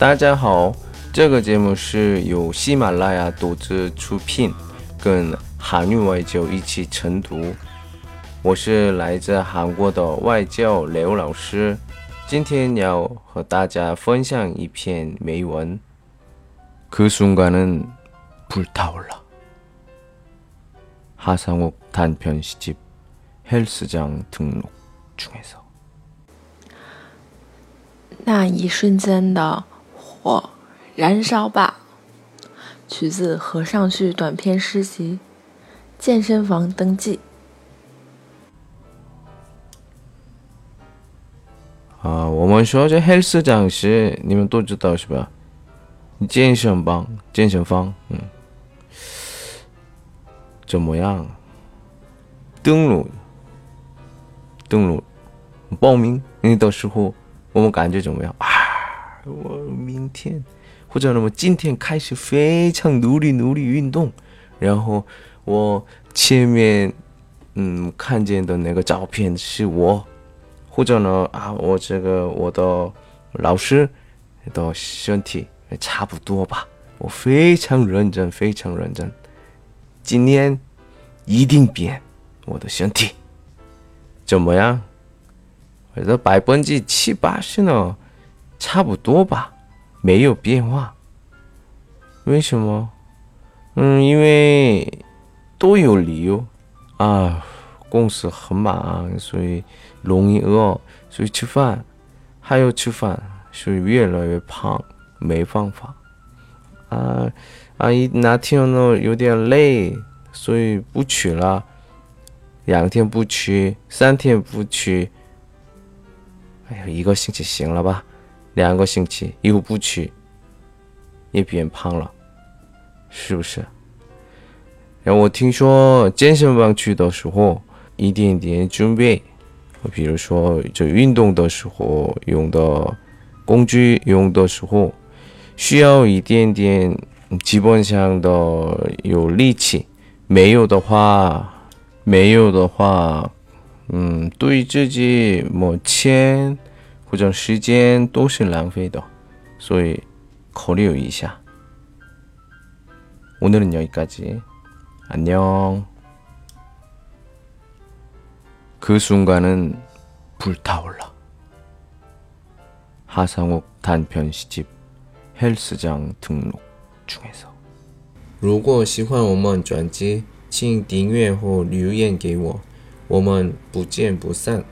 大家好，这个节目是由喜马拉雅独自出品，跟韩语外教一起晨读。我是来自韩国的外教刘老师，今天要和大家分享一篇美文。그순간은불타올라하상욱단편시집헬스장등록중에서那一瞬间的 火燃烧吧，取自合上去短篇诗集《健身房登记》。啊，我们说这 health 讲是你们都知道是吧？你健身房，健身房，嗯，怎么样？登录，登录，报名，你到时候。我们感觉怎么样啊？我明天或者那么今天开始非常努力努力运动，然后我前面嗯看见的那个照片是我，或者呢啊我这个我的老师的身体差不多吧，我非常认真非常认真，今年一定变我的身体怎么样？我的百分之七八十呢，差不多吧，没有变化。为什么？嗯，因为都有理由啊，公司很忙，所以容易饿，所以吃饭，还有吃饭，所以越来越胖，没办法。啊啊，一那天呢有点累，所以不去了。两天不去，三天不去。哎呀，一个星期行了吧？两个星期又不去，也变胖了，是不是？然后我听说健身房去的时候，一点点准备，比如说就运动的时候用的工具，用的时候需要一点点基本上的有力气，没有的话，没有的话。嗯，对自己没钱或者时间都是浪费的，所以考虑一下。오늘은여기까지안녕그순간은불타올라하상욱단편시집헬스장등록중에서如果喜欢我们专辑，请订阅或留言给我。我们不见不散。